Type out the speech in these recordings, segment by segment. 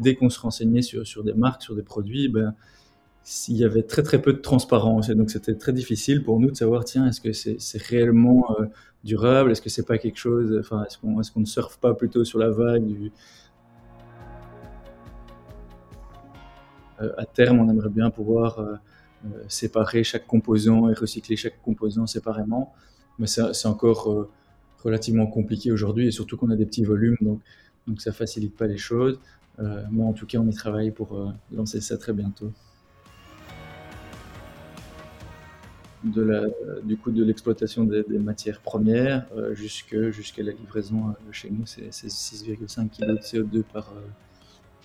dès qu'on se renseignait sur, des marques, sur des produits, ben, il y avait très très peu de transparence. Et donc c'était très difficile pour nous de savoir, tiens, est-ce que c'est réellement euh, durable? Est-ce que c'est pas quelque chose, enfin, est-ce qu'on est qu'on ne surfe pas plutôt sur la vague du... Euh, à terme, on aimerait bien pouvoir euh, séparer chaque composant et recycler chaque composant séparément. Mais c'est encore relativement compliqué aujourd'hui et surtout qu'on a des petits volumes, donc, donc ça facilite pas les choses. Mais en tout cas, on y travaille pour lancer ça très bientôt. du coup de l'exploitation des, matières premières euh, jusqu'à la livraison euh, chez nous, c'est 6,5 kg de CO2 par, euh,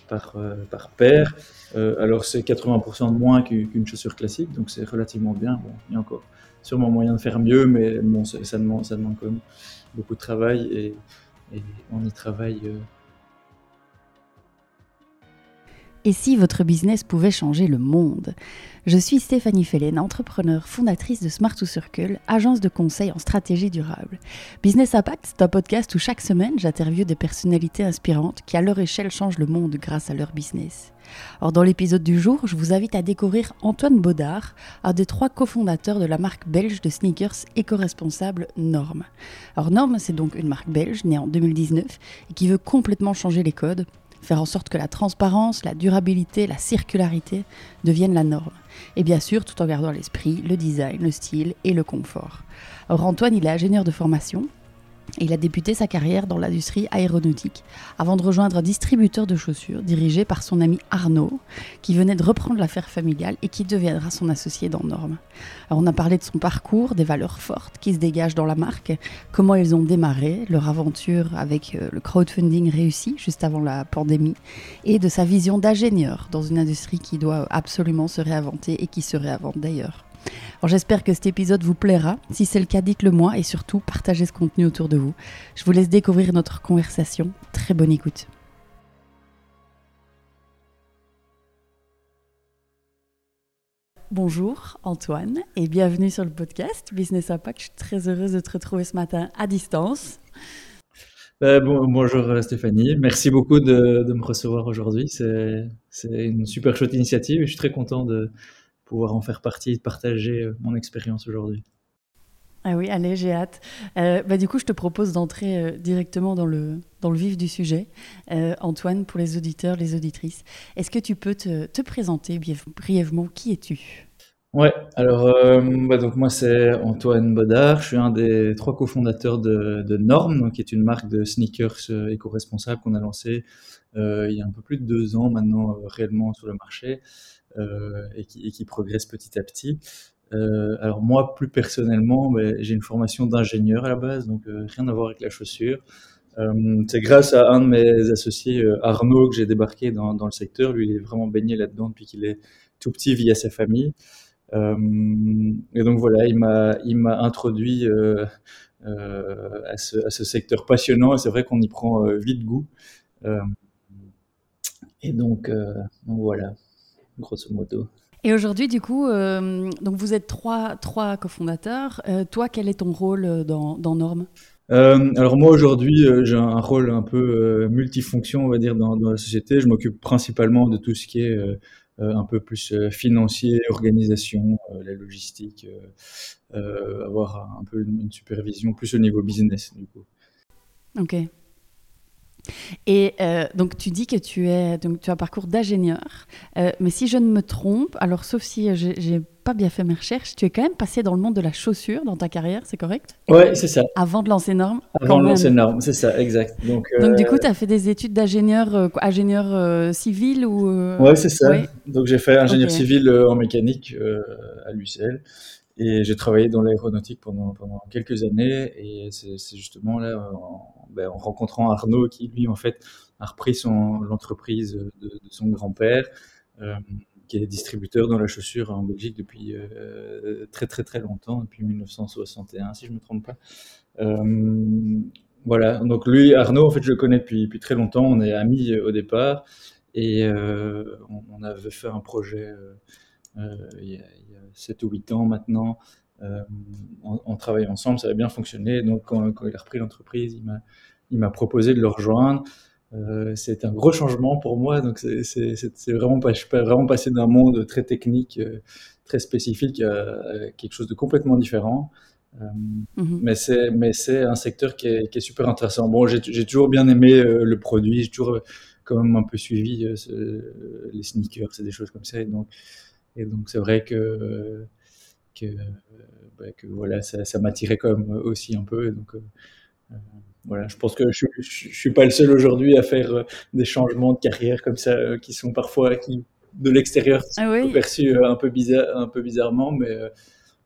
par, par paire. alors c'est 80% de moins qu'une chaussure classique, donc c'est relativement bien. Bon, il y a encore sûrement moyen de faire mieux, mais bon, ça, demande, ça demande quand même beaucoup de travail et on y travaille Et si votre business pouvait changer le monde? Je suis Stéphanie Fellen, entrepreneur, fondatrice de Smart to Circle, agence de conseil en stratégie durable. Business Impact, c'est un podcast où chaque semaine j'interviewe des personnalités inspirantes qui à leur échelle changent le monde grâce à leur business. Or, dans l'épisode du jour, je vous invite à découvrir Antoine Baudard, un des trois cofondateurs de la marque belge de sneakers éco-responsable Norm. Alors Norm, c'est donc une marque belge née en 2019 et qui veut complètement changer les codes faire en sorte que la transparence, la durabilité, la circularité deviennent la norme. Et bien sûr, tout en gardant l'esprit, le design, le style et le confort. Or, Antoine, il est ingénieur de formation il a débuté sa carrière dans l'industrie aéronautique avant de rejoindre un distributeur de chaussures dirigé par son ami Arnaud, qui venait de reprendre l'affaire familiale et qui deviendra son associé dans Norme. on a parlé de son parcours, des valeurs fortes qui se dégagent dans la marque, comment ils ont démarré, leur aventure avec euh, le crowdfunding réussi juste avant la pandémie, et de sa vision d'ingénieur dans une industrie qui doit absolument se réinventer et qui se réinvente d'ailleurs. Alors j'espère que cet épisode vous plaira. Si c'est le cas, dites-le moi et surtout partagez ce contenu autour de vous. Je vous laisse découvrir notre conversation. Très bonne écoute. Bonjour Antoine et bienvenue sur le podcast Business Impact. Je suis très heureuse de te retrouver ce matin à distance. Ben, bonjour Stéphanie, merci beaucoup de, de me recevoir aujourd'hui. C'est une super chouette initiative et je suis très content de, pouvoir en faire partie et partager euh, mon expérience aujourd'hui. Ah oui, allez, j'ai hâte. Euh, bah, du coup, je te propose d'entrer euh, directement dans le, dans le vif du sujet. Antoine, pour les auditeurs, les auditrices, est-ce que tu peux te, te présenter brièvement Qui es-tu? Ouais, alors bah, donc moi c'est Antoine Bodard, je suis un des trois cofondateurs de, de Norm, donc, qui est une marque de sneakers éco-responsable qu'on a lancée il y a un peu plus de deux ans maintenant réellement sur le marché. Euh, et qui, et, progresse petit à petit. Euh, alors moi, plus personnellement, ben, j'ai une formation d'ingénieur à la base, donc euh, rien à voir avec la chaussure. c'est grâce à un de mes associés, Arnaud, que j'ai débarqué dans, le secteur. Lui, il est vraiment baigné là-dedans depuis qu'il est tout petit via sa famille. et donc voilà, il m'a, introduit à, ce, secteur passionnant. Et c'est vrai qu'on y prend vite goût. et donc voilà grosso modo. Et aujourd'hui, du coup, euh, donc vous êtes trois, trois cofondateurs. Euh, toi, quel est ton rôle euh, dans, dans Norme alors moi aujourd'hui j'ai un rôle un peu multifonction on va dire dans, dans la société. Je m'occupe principalement de tout ce qui est un peu plus financier, organisation, la logistique, avoir un peu une, une, supervision plus au niveau business du coup. Ok. Et euh, donc tu dis que tu es donc tu as un parcours d'ingénieur, euh, mais si je ne me trompe, alors sauf si j'ai pas bien fait mes recherches, tu es quand même passé dans le monde de la chaussure dans ta carrière, c'est correct? Ouais, c'est ça. Avant de lancer Norme Avant de lancer Norme, c'est ça, exact. Donc, donc du coup, tu as fait des études d'ingénieur ingénieur civil ou Ouais, c'est ça. Donc j'ai fait ingénieur civil en mécanique à l'UCL. Et j'ai travaillé dans l'aéronautique pendant, quelques années. Et c'est justement là, en, ben, en, rencontrant Arnaud, qui lui, en fait, a repris l'entreprise de, de, son grand-père, euh, qui est distributeur dans la chaussure en Belgique depuis euh, très très très longtemps, depuis 1961, si je ne me trompe pas. Euh, voilà, donc lui, Arnaud, en fait, je le connais depuis, très longtemps. On est amis au départ. Et on, avait fait un projet euh, il y, a, 7 ou 8 ans maintenant. Euh, on, ensemble, ça a bien fonctionné. Donc, quand, il a repris l'entreprise, il m'a proposé de le rejoindre. c'est un gros changement pour moi. Donc c'est vraiment pas, je suis vraiment passé d'un monde très technique, très spécifique à, quelque chose de complètement différent. Mmh mais c'est mais c'est un secteur qui est, qui est super intéressant. Bon, j'ai toujours bien aimé le produit, j'ai toujours quand même un peu suivi les sneakers, c'est des choses comme ça. Et donc et donc c'est vrai que que, bah, que voilà, ça, ça m'attirait quand même aussi un peu. Et donc voilà, je pense que je, je, suis pas le seul aujourd'hui à faire des changements de carrière comme ça qui sont parfois qui de l'extérieur ah perçus un peu bizarre, un peu bizarrement, mais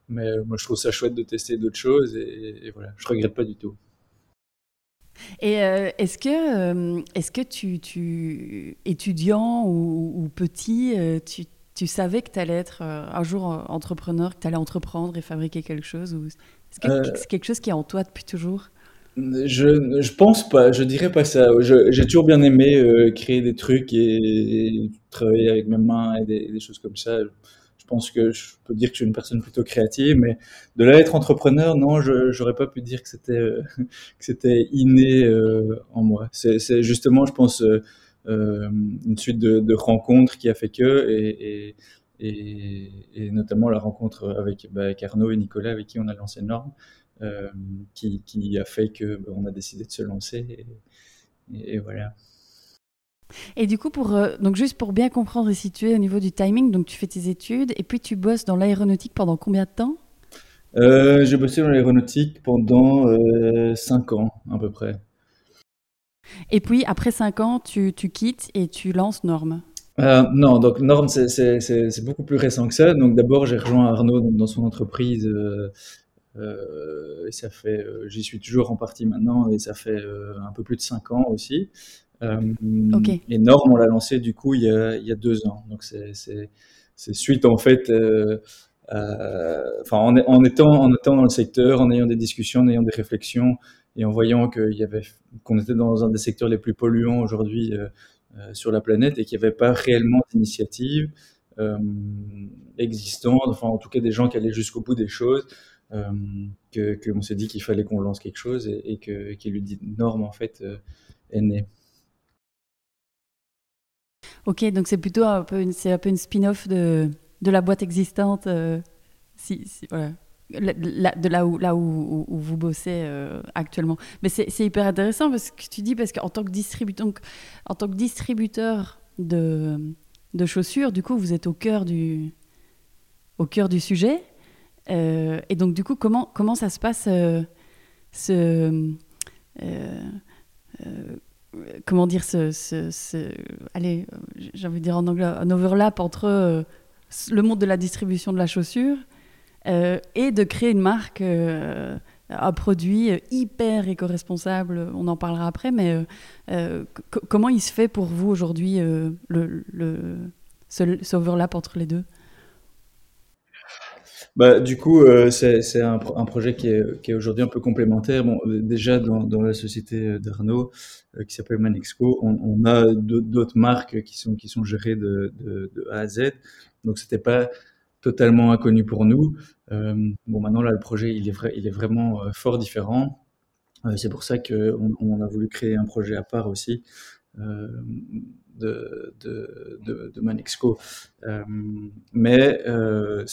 mais moi je trouve ça chouette de tester d'autres choses et, voilà, je regrette pas du tout. Et est-ce que, est-ce que tu, tu étudiant ou, ou petit, tu, tu savais que tu allais être un jour entrepreneur, que tu allais entreprendre et fabriquer quelque chose ou Est-ce que c'est quelque chose qui est en toi depuis toujours? Je, je pense pas, je dirais pas ça. J'ai toujours bien aimé euh, créer des trucs et, travailler avec mes mains et des, choses comme ça. Je pense que je peux dire que je suis une personne plutôt créative, mais de là être entrepreneur, non, je j'aurais pas pu dire que c'était euh, que c'était inné euh, en moi. C'est justement, je pense, une suite de, rencontres qui a fait que et, et, et, notamment la rencontre avec, bah, avec Arnaud et Nicolas avec qui on a lancé Norme. Euh, qui, qui, a fait que ben, on a décidé de se lancer. Et, voilà. Et du coup, pour, euh, donc juste pour bien comprendre et situer au niveau du timing, donc tu fais tes études et puis tu bosses dans l'aéronautique pendant combien de temps? Euh, J'ai bossé dans l'aéronautique pendant 5 ans à peu près. Et puis après 5 ans, tu, tu quittes et tu lances Norme non, donc Norme, c'est beaucoup plus récent que ça. Donc d'abord, j'ai rejoint Arnaud dans son entreprise euh, et ça fait, euh, j'y suis toujours en partie maintenant et ça fait euh, un peu plus de 5 ans aussi. Okay. Et Norm, on l'a lancé du coup il y a, il y a deux ans. Donc c'est suite en fait enfin, en, en, étant, en étant dans le secteur, en ayant des discussions, en ayant des réflexions et en voyant qu'on était dans un des secteurs les plus polluants aujourd'hui euh, sur la planète et qu'il n'y avait pas réellement d'initiative euh, existante, enfin en tout cas des gens qui allaient jusqu'au bout des choses, euh, que qu'on s'est dit qu'il fallait qu'on lance quelque chose et, que qui lui dit norme en fait euh, est né. Ok, donc c'est plutôt un peu une, c'est un peu une spin-off de, de la boîte existante, euh, si, voilà. De là où, là où, vous bossez actuellement. Mais c'est, hyper intéressant parce que tu dis, parce qu'en tant que distributeur, en tant que distributeur de, de chaussures, du coup, vous êtes au cœur du, au cœur du sujet. Euh, et donc, du coup, comment, comment ça se passe euh, ce. Euh, comment dire ce, ce, allez j'ai envie de dire en anglais un overlap entre le monde de la distribution de la chaussure et de créer une marque un produit hyper éco-responsable on en parlera après mais comment il se fait pour vous aujourd'hui le, le, ce overlap entre les deux? Bah, du coup, euh, c'est un, projet qui est, aujourd'hui un peu complémentaire. Bon, euh, déjà dans, la société d'Arnaud, euh, qui s'appelle Manexco, on, a d'autres marques qui sont qui sont gérées de, de, de A à Z. Donc c'était pas totalement inconnu pour nous. Euh, bon, maintenant là, le projet il est vraiment fort différent. c'est pour ça qu'on on a voulu créer un projet à part aussi. Euh, de, de, Manexco. Euh, mais euh,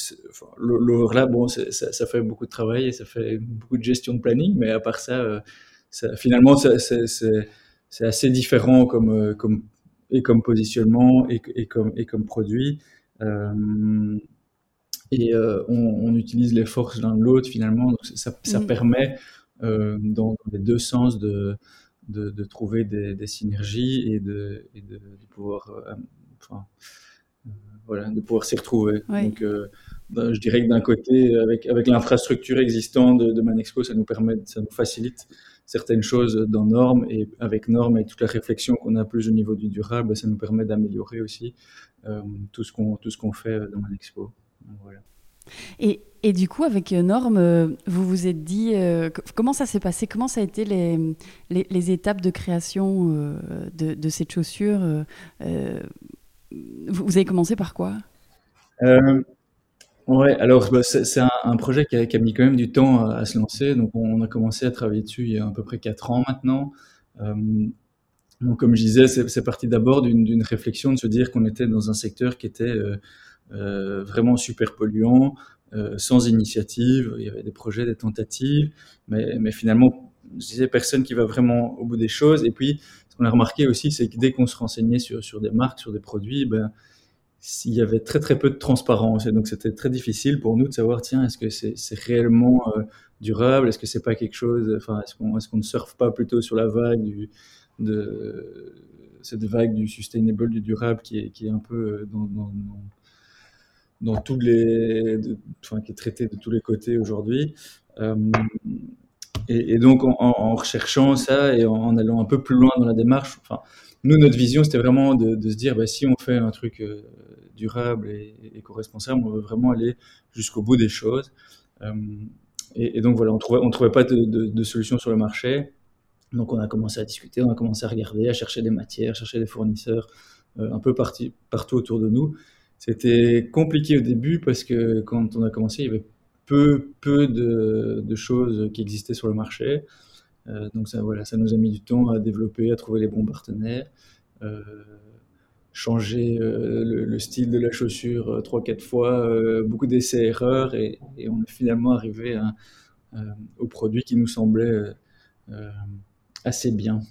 l'overlap, bon, ça, fait beaucoup de travail et ça fait beaucoup de gestion de planning, mais à part ça, euh, finalement, c'est assez différent comme, euh, et comme positionnement et comme produit. Euh, et euh, on, on, utilise les forces l'un de l'autre finalement, donc ça, ça mmh. permet dans, dans, les deux sens de, de, de trouver des, des, synergies et de, et de, pouvoir, euh, enfin, euh, voilà, de pouvoir s'y retrouver. Donc, euh, ben, je dirais que d'un côté, avec, avec l'infrastructure existante de, Manexpo, ça nous permet, ça nous facilite certaines choses dans Normes et avec Normes et toute la réflexion qu'on a plus au niveau du durable, ça nous permet d'améliorer aussi euh, tout ce qu'on tout ce qu'on fait dans Manexpo. Voilà. Et, et, du coup, avec euh, Norme, euh, vous vous êtes dit, euh, comment ça s'est passé? Comment ça a été les, les, les étapes de création euh, de, de, cette chaussure euh, Vous avez commencé par quoi? Ouais, alors bah, c'est un, un, projet qui a, qui a, mis quand même du temps à, à, se lancer. Donc on a commencé à travailler dessus il y a à peu près 4 ans maintenant. Donc, comme je disais, c'est parti d'abord d'une réflexion de se dire qu'on était dans un secteur qui était vraiment super polluant, sans initiative. Il y avait des projets, des tentatives, mais, finalement, je disais personne qui va vraiment au bout des choses. Et puis, ce qu'on a remarqué aussi, c'est que dès qu'on se renseignait sur, des marques, sur des produits, ben, il y avait très très peu de transparence. Et donc, c'était très difficile pour nous de savoir, tiens, est-ce que c'est réellement durable? Est-ce que c'est pas quelque chose, enfin, est-ce qu'on ne surfe pas plutôt sur la vague du, de cette vague du sustainable, du durable qui est, un peu euh, dans, dans, tous les, enfin, qui est traité de tous les côtés aujourd'hui. Euh, et, donc, en, recherchant ça et en, allant un peu plus loin dans la démarche, enfin, nous, notre vision, c'était vraiment de, se dire, bah, si on fait un truc euh, durable et éco-responsable, on veut vraiment aller jusqu'au bout des choses. et, donc, voilà, on trouvait, on trouvait pas de, de, solution sur le marché. Donc on a commencé à discuter, on a commencé à regarder, à chercher des matières, chercher des fournisseurs euh, un peu partout autour de nous. C'était compliqué au début parce que quand on a commencé, il y avait peu, peu de, choses qui existaient sur le marché. Euh, donc ça, voilà, ça nous a mis du temps à développer, à trouver les bons partenaires, euh, changer euh, le, le, style de la chaussure trois, quatre fois, beaucoup d'essais-erreurs et, et, on est finalement arrivé au produit qui nous semblait assez bien.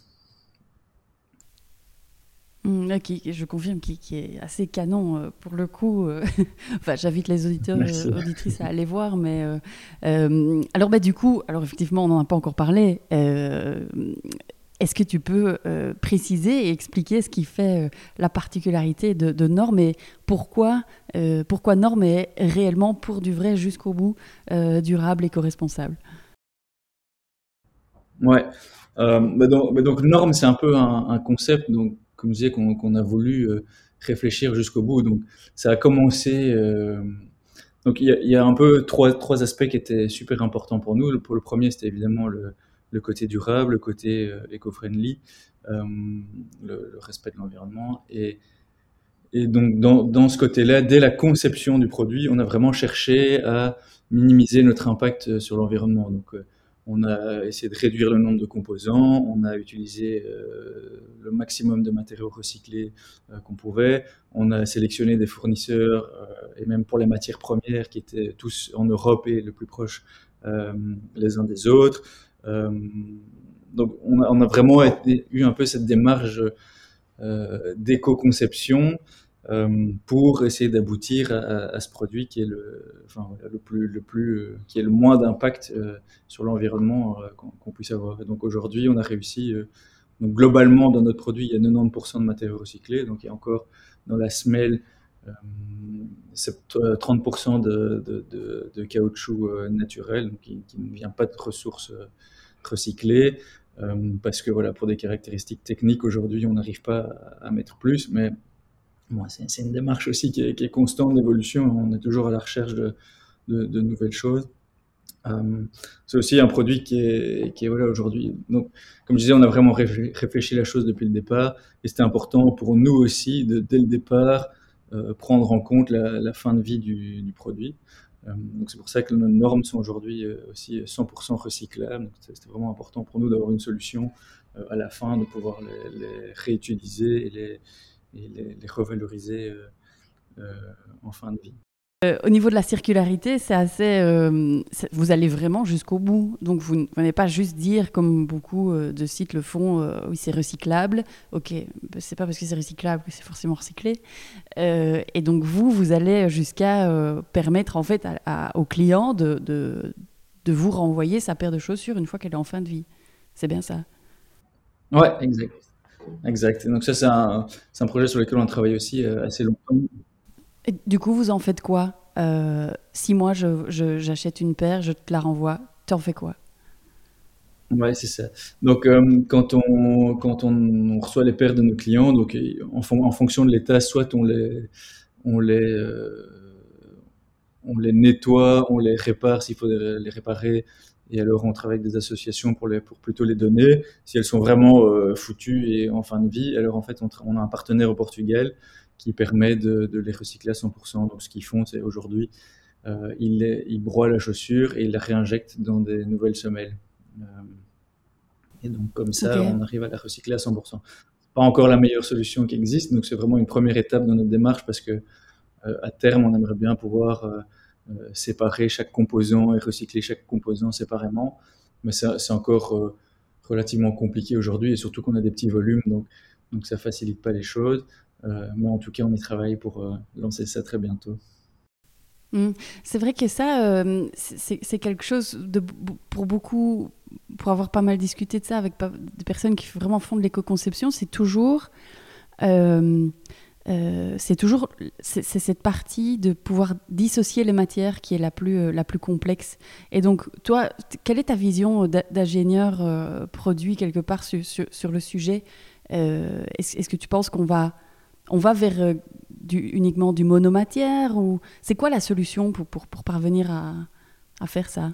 Mmh, je confirme, qui, qui, est assez canon euh, pour le coup. Euh, enfin, j'invite les auditeurs, et euh, auditrices à aller voir. Mais alors, bah, du coup, alors effectivement, on n'en a pas encore parlé. Est-ce que tu peux préciser et expliquer ce qui fait la particularité de, de Norme et pourquoi, pourquoi Norme est réellement pour du vrai jusqu'au bout durable et co-responsable? Ouais. Euh, bah donc, bah donc, norme, c'est un peu un, un, concept, donc, comme je disais, qu'on a voulu euh, réfléchir jusqu'au bout. Donc, ça a commencé. Euh, donc, il y, a, un peu trois, trois aspects qui étaient super importants pour nous. Le, pour le premier, c'était évidemment le, le, côté durable, le côté euh, éco-friendly, le, le, respect de l'environnement. Et, et donc, dans, dans ce côté-là, dès la conception du produit, on a vraiment cherché à minimiser notre impact sur l'environnement. Donc, on a essayé de réduire le nombre de composants, on a utilisé euh, le maximum de matériaux recyclés euh, qu'on pouvait, on a sélectionné des fournisseurs euh, et même pour les matières premières qui étaient tous en Europe et le plus proche les uns des autres. Donc on a, vraiment eu un peu cette démarche d'éco-conception pour essayer d'aboutir à, ce produit qui est le, enfin, le plus, le plus, euh, qui est le moins d'impact euh, sur l'environnement qu'on puisse avoir. Et donc aujourd'hui, on a réussi. donc globalement, dans notre produit, il y a 90% de matériaux recyclés. Donc il y a encore dans la semelle euh, 30% de, caoutchouc naturel, qui, qui, ne vient pas de ressources recyclées. Euh, parce que voilà, pour des caractéristiques techniques, aujourd'hui, on n'arrive pas à mettre plus, mais C'est une démarche aussi qui est, constante d'évolution. On est toujours à la recherche de, nouvelles choses. Euh, c'est aussi un produit qui est, aujourd'hui. Donc, comme je disais, on a vraiment réfléchi la chose depuis le départ, et c'était important pour nous aussi de dès le départ euh, prendre en compte la, fin de vie du, du produit. Euh, donc c'est pour ça que nos normes sont aujourd'hui euh, aussi 100% recyclables. C'était vraiment important pour nous d'avoir une solution à la fin, de pouvoir les, les réutiliser et les et les, les revaloriser euh, euh, en fin de vie. Euh, au niveau de la circularité, c'est assez. Euh, vous allez vraiment jusqu'au bout. Donc, vous n'allez pas juste dire, comme beaucoup de sites le font, euh, oui, c'est recyclable. Ok, c'est pas parce que c'est recyclable que c'est forcément recyclé. et donc, vous, vous allez jusqu'à permettre en fait à, à, au client de, de, de, vous renvoyer sa paire de chaussures une fois qu'elle est en fin de vie. C'est bien ça? Ouais, exact. Exact. donc ça, c'est un, un, projet sur lequel on travaille aussi euh, assez longtemps. Et du coup, vous en faites quoi euh, Si moi, j'achète une paire, je te la renvoie, tu en fais quoi? Ouais, c'est ça. Donc, euh, quand, on, quand on, reçoit les paires de nos clients, donc en, en fonction de l'état, soit on les, on les, euh, on les nettoie, on les répare s'il faut les réparer, et alors on travaille avec des associations pour, les, pour plutôt les donner. Si elles sont vraiment euh, foutues et en fin de vie, alors en fait on, on, a un partenaire au Portugal qui permet de, de les recycler à 100%. Donc ce qu'ils font, c'est aujourd'hui, euh, ils, ils, broient la chaussure et ils la réinjectent dans des nouvelles semelles. Euh, et donc comme ça, okay. on arrive à la recycler à 100%. pas encore la meilleure solution qui existe. Donc c'est vraiment une première étape dans notre démarche parce que à terme, on aimerait bien pouvoir séparer chaque composant et recycler chaque composant séparément. Mais c'est encore relativement compliqué aujourd'hui et surtout qu'on a des petits volumes, donc, donc ça facilite pas les choses. mais en tout cas, on y travaille pour lancer ça très bientôt. Mmh. C'est vrai que ça, euh, c'est quelque chose pour beaucoup, pour avoir pas mal discuté de ça avec des personnes qui vraiment font de l'éco-conception, c'est toujours, euh, euh, c'est toujours, c'est cette partie de pouvoir dissocier les matières qui est la plus, la plus complexe. Et donc, toi, quelle est ta vision d'ingénieur produit quelque part sur, sur, le sujet? Est-ce que tu penses qu'on va on va vers euh, uniquement du monomatière ou c'est quoi la solution pour, pour, parvenir à, à, faire ça?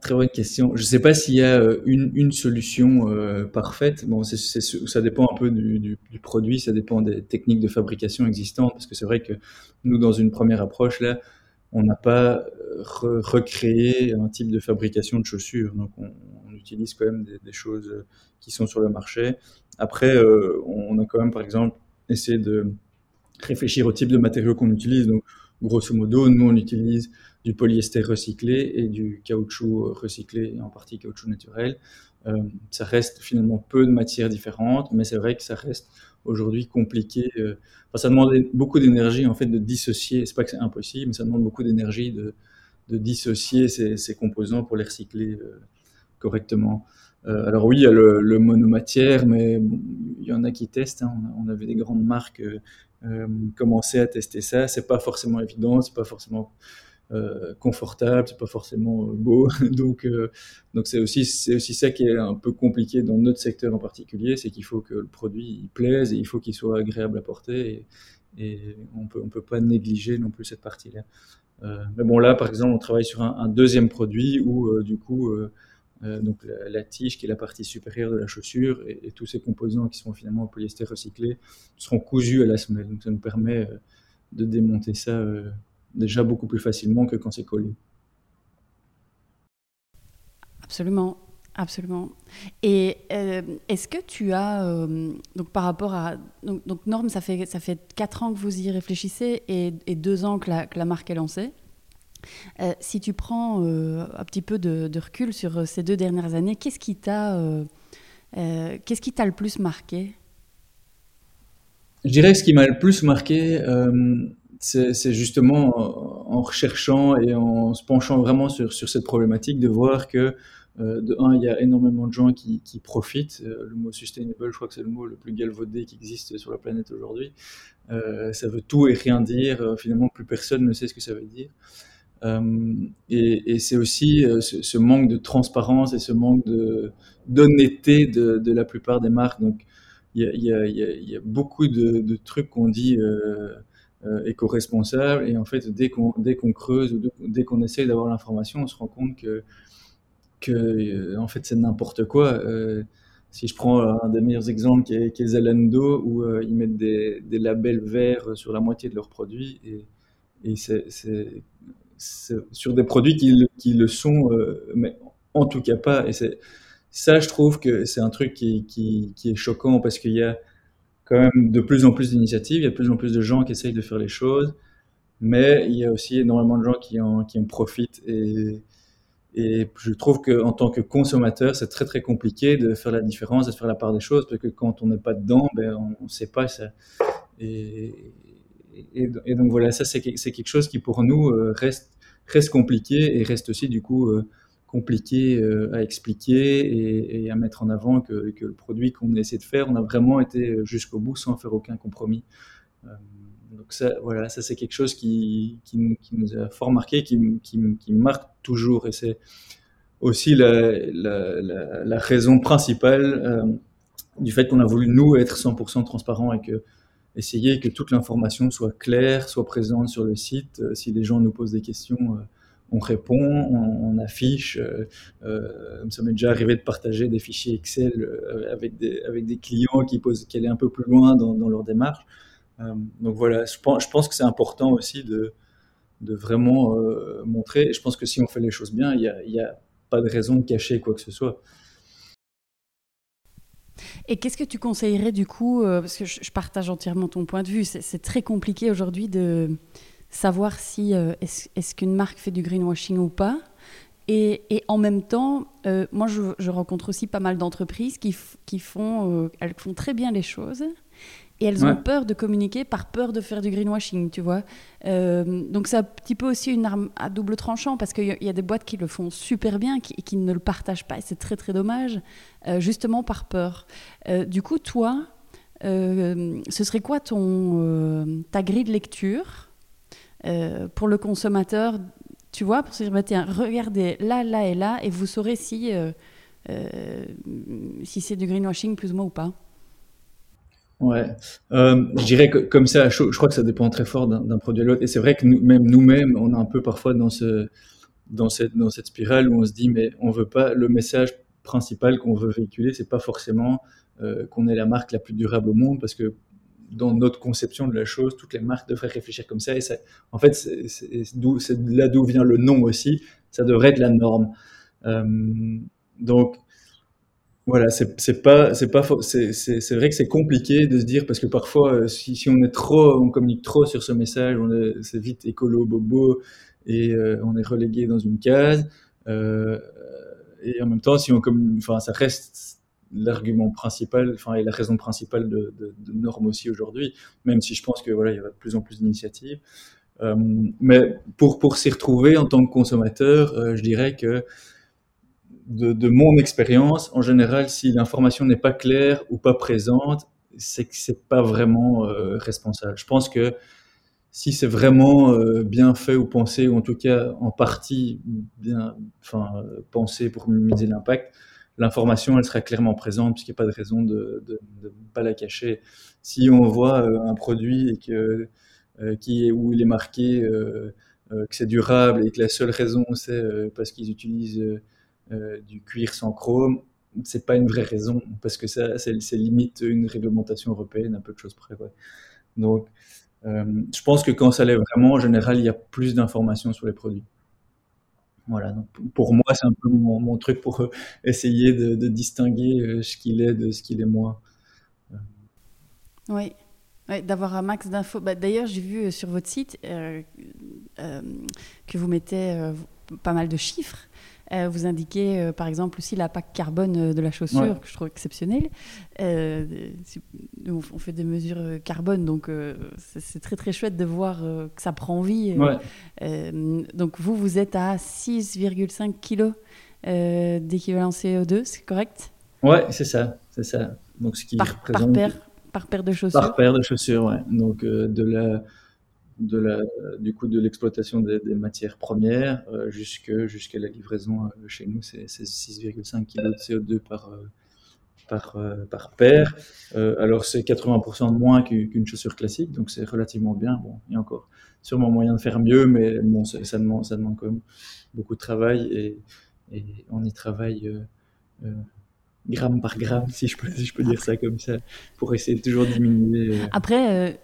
Très bonne question. Je ne sais pas s'il y a euh, une, solution euh, parfaite. Bon, ça dépend un peu du, du, produit, ça dépend des techniques de fabrication existantes, parce que c'est vrai que nous, dans une première approche, là, on n'a pas recréé un type de fabrication de chaussures. Donc, on, utilise quand même des, choses qui sont sur le marché. Après, euh, on a quand même, par exemple, essayé de réfléchir au type de matériaux qu'on utilise. Donc, grosso modo, nous, on utilise du polyester recyclé et du caoutchouc recyclé, en partie caoutchouc naturel. Euh, ça reste finalement peu de matières différentes, mais c'est vrai que ça reste aujourd'hui compliqué. Euh, enfin, ça demande beaucoup d'énergie en fait de dissocier. C'est pas que c'est impossible, mais ça demande beaucoup d'énergie de, dissocier ces, composants pour les recycler correctement. Euh, alors oui, il y a le, monomatière, mais il y en a qui testent. Hein. On, avait des grandes marques commencer à tester ça. C'est pas forcément évident, c'est pas forcément euh, confortable, c'est pas forcément beau. donc, donc c'est aussi c'est aussi ça qui est un peu compliqué dans notre secteur en particulier, c'est qu'il faut que le produit il plaise et il faut qu'il soit agréable à porter. Et, et on peut on peut pas négliger non plus cette partie-là. mais bon là, par exemple, on travaille sur un, deuxième produit où du coup euh, donc la, tige qui est la partie supérieure de la chaussure et, tous ces composants qui sont finalement en polyester recyclé seront cousus à la semelle. Donc ça nous permet euh, de démonter ça euh, déjà beaucoup plus facilement que quand c'est collé. Absolument, absolument. Et est-ce que tu as, donc par rapport à, donc, donc Norme, ça fait, ça fait 4 ans que vous y réfléchissez et, et 2 ans que la, que la marque est lancée. Euh, si tu prends euh, un petit peu de, recul sur euh, ces deux dernières années, qu'est-ce qui t'a qu'est-ce qui t'a le plus marqué? Je dirais que ce qui m'a le plus marqué, c'est justement en, recherchant et en se penchant vraiment sur, sur cette problématique de voir que de un, il y a énormément de gens qui, qui profitent. le mot sustainable, je crois que c'est le mot le plus galvaudé qui existe sur la planète aujourd'hui. ça veut tout et rien dire. finalement, plus personne ne sait ce que ça veut dire. Euh, et, c'est aussi euh, ce, manque de transparence et ce manque de d'honnêteté de, de, la plupart des marques. Donc, il y a, y y beaucoup de, de trucs qu'on dit euh, euh, éco-responsables, et en fait, dès qu'on qu'on creuse dès qu'on essaye d'avoir l'information, on se rend compte que que euh, en fait c'est n'importe quoi. si je prends un des meilleurs exemples qui est, qui Zalando, où ils mettent des, des labels verts sur la moitié de leurs produits, et, et c'est sur des produits qui, qui le sont, euh, mais en tout cas pas. Et ça, je trouve que c'est un truc qui, qui, est choquant parce qu'il y a quand même de plus en plus d'initiatives, il y a de plus en plus de gens qui essayent de faire les choses, mais il y a aussi énormément de gens qui en, qui en profitent. Et, je trouve qu'en tant que consommateur, c'est très très compliqué de faire la différence, de faire la part des choses, parce que quand on n'est pas dedans, ben, on ne sait pas ça. Et, et, donc voilà, ça c'est quelque chose qui pour nous euh, reste, reste compliqué et reste aussi du coup euh, compliqué euh, à expliquer et, à mettre en avant que, le produit qu'on essaie de faire, on a vraiment été jusqu'au bout sans faire aucun compromis. donc ça, voilà, ça c'est quelque chose qui, nous a fort marqué, qui, qui marque toujours et c'est aussi la, raison principale du fait qu'on a voulu nous être 100% transparent et que essayer que toute l'information soit claire, soit présente sur le site. Euh, si les gens nous posent des questions, euh, on répond, on, affiche. Euh, ça m'est déjà arrivé de partager des fichiers Excel avec des, avec des clients qui, posent, qui allaient un peu plus loin dans, leur démarche. donc voilà, je pense, que c'est important aussi de, vraiment montrer. Je pense que si on fait les choses bien, il n'y a, pas de raison de cacher quoi que ce soit. Et qu'est-ce que tu conseillerais du coup, euh, parce que je, partage entièrement ton point de vue, c'est très compliqué aujourd'hui de savoir si euh, est-ce qu'une marque fait du greenwashing ou pas. Et, en même temps, euh, moi je, rencontre aussi pas mal d'entreprises qui, qui font, elles font très bien les choses, et elles ont peur de communiquer par peur de faire du greenwashing, tu vois. Euh, donc c'est un petit peu aussi une arme à double tranchant parce qu'il y, a des boîtes qui le font super bien et qui, ne le partagent pas et c'est très très dommage, euh, justement par peur. Euh, du coup, toi, ce serait quoi ton, ta grille de lecture pour le consommateur Tu vois, pour se dire, bah, tiens, regardez là, là et là et vous saurez si, si c'est du greenwashing plus ou moins ou pas. Ouais, euh, je dirais que comme ça, je, crois que ça dépend très fort d'un produit à l'autre. Et c'est vrai que nous, même nous-mêmes, on est un peu parfois dans ce, dans cette, dans cette spirale où on se dit, mais on veut pas le message principal qu'on veut véhiculer, c'est pas forcément euh, qu'on est la marque la plus durable au monde, parce que dans notre conception de la chose, toutes les marques devraient réfléchir comme ça. Et ça, en fait, c'est là d'où vient le nom aussi. Ça devrait être la norme. Euh, donc, voilà, c'est pas, c'est pas, c'est vrai que c'est compliqué de se dire parce que parfois, euh, si, on est trop, on communique trop sur ce message, on est, c'est vite écolo, bobo et euh, on est relégué dans une case. Et en même temps, si on enfin, ça reste l'argument principal, enfin, et la raison principale de, normes aussi aujourd'hui, même si je pense que voilà, il y a de plus en plus d'initiatives. Euh, mais pour pour s'y retrouver en tant que consommateur, euh, je dirais que de, mon expérience, en général, si l'information n'est pas claire ou pas présente, c'est que c'est pas vraiment euh, responsable. Je pense que si c'est vraiment bien fait ou pensé, ou en tout cas en partie bien, enfin, pensé pour minimiser l'impact, l'information elle sera clairement présente puisqu'il n'y a pas de raison de ne pas la cacher. Si on voit euh, un produit que qui est où il est marqué que c'est durable et que la seule raison c'est parce qu'ils utilisent euh, du cuir sans chrome, c'est pas une vraie raison parce que ça, c'est limite une réglementation européenne, un peu de choses près. Donc, euh, je pense que quand ça l'est vraiment, en général, il y a plus d'informations sur les produits. Voilà, donc pour moi, c'est un peu mon, truc pour euh, essayer de, distinguer ce qu'il est de ce qu'il est moins. Oui, d'avoir un max d'infos. Bah, d'ailleurs, j'ai vu sur votre site que vous mettez pas mal de chiffres. Euh, vous indiquez euh, par exemple aussi la PAC carbone euh, de la chaussure, que je trouve exceptionnelle. on fait des mesures carbone, donc c'est très très chouette de voir que ça prend vie. donc vous, vous êtes à 6,5 kg d'équivalent CO2, c'est correct? Ouais, c'est ça, c'est ça. Donc ce qui par, par, paire, par paire de chaussures? Par paire de chaussures, ouais. Donc de la de la, du coup de l'exploitation des, matières premières euh, jusqu'à la livraison euh, chez nous, c'est 6,5 kg de CO2 par, euh, par, par paire. alors c'est 80% de moins qu'une chaussure classique, donc c'est relativement bien. Bon, il y a encore sûrement moyen de faire mieux, mais bon, ça, demande, ça demande quand même beaucoup de travail et, et on y travaille gramme par gramme, si je peux, si je peux dire ça comme ça, pour essayer de toujours diminuer. Après,